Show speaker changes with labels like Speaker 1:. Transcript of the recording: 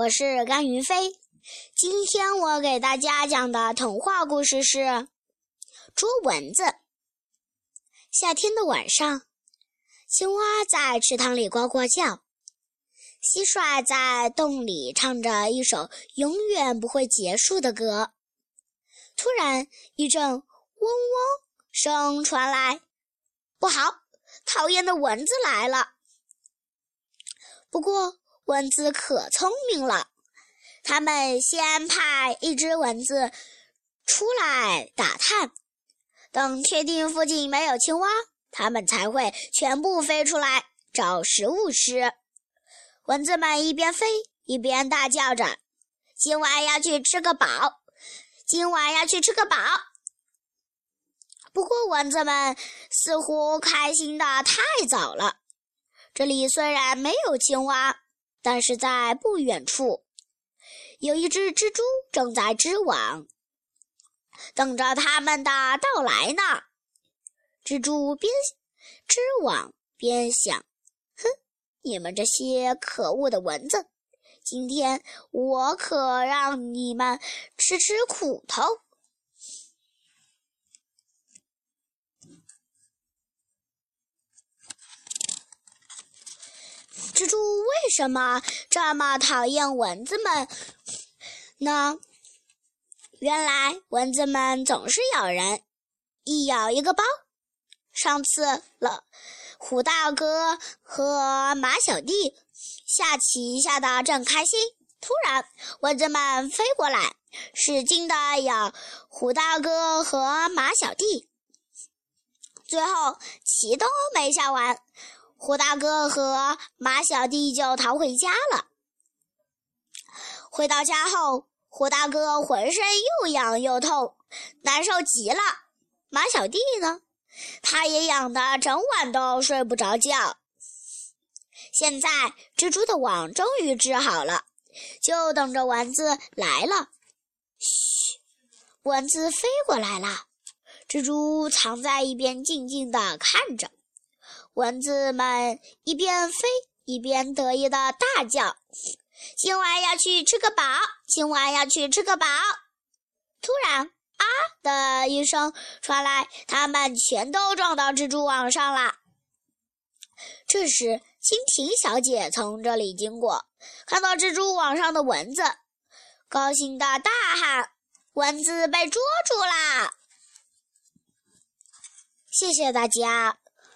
Speaker 1: 我是甘云飞。今天我给大家讲的童话故事是《捉蚊子》。夏天的晚上，青蛙在池塘里呱呱叫，蟋蟀在洞里唱着一首永远不会结束的歌。突然，一阵嗡嗡声传来，不好，讨厌的蚊子来了！不过，蚊子可聪明了，他们先派一只蚊子出来打探，等确定附近没有青蛙，它们才会全部飞出来找食物吃。蚊子们一边飞一边大叫着：“今晚要去吃个饱，今晚要去吃个饱。”不过，蚊子们似乎开心的太早了。这里虽然没有青蛙，但是在不远处，有一只蜘蛛正在织网，等着他们的到来呢。蜘蛛边织网边想：“哼，你们这些可恶的蚊子，今天我可让你们吃吃苦头。”蜘蛛为什么这么讨厌蚊子们呢？原来蚊子们总是咬人，一咬一个包。上次了，虎大哥和马小弟下棋下的正开心，突然蚊子们飞过来，使劲的咬虎大哥和马小弟，最后棋都没下完。胡大哥和马小弟就逃回家了。回到家后，胡大哥浑身又痒又痛，难受极了。马小弟呢，他也痒得整晚都睡不着觉。现在蜘蛛的网终于织好了，就等着蚊子来了。嘘，蚊子飞过来了，蜘蛛藏在一边，静静地看着。蚊子们一边飞一边得意的大叫：“今晚要去吃个饱，今晚要去吃个饱！”突然，“啊”的一声传来，它们全都撞到蜘蛛网上了。这时，蜻蜓小姐从这里经过，看到蜘蛛网上的蚊子，高兴的大喊：“蚊子被捉住啦！”谢谢大家。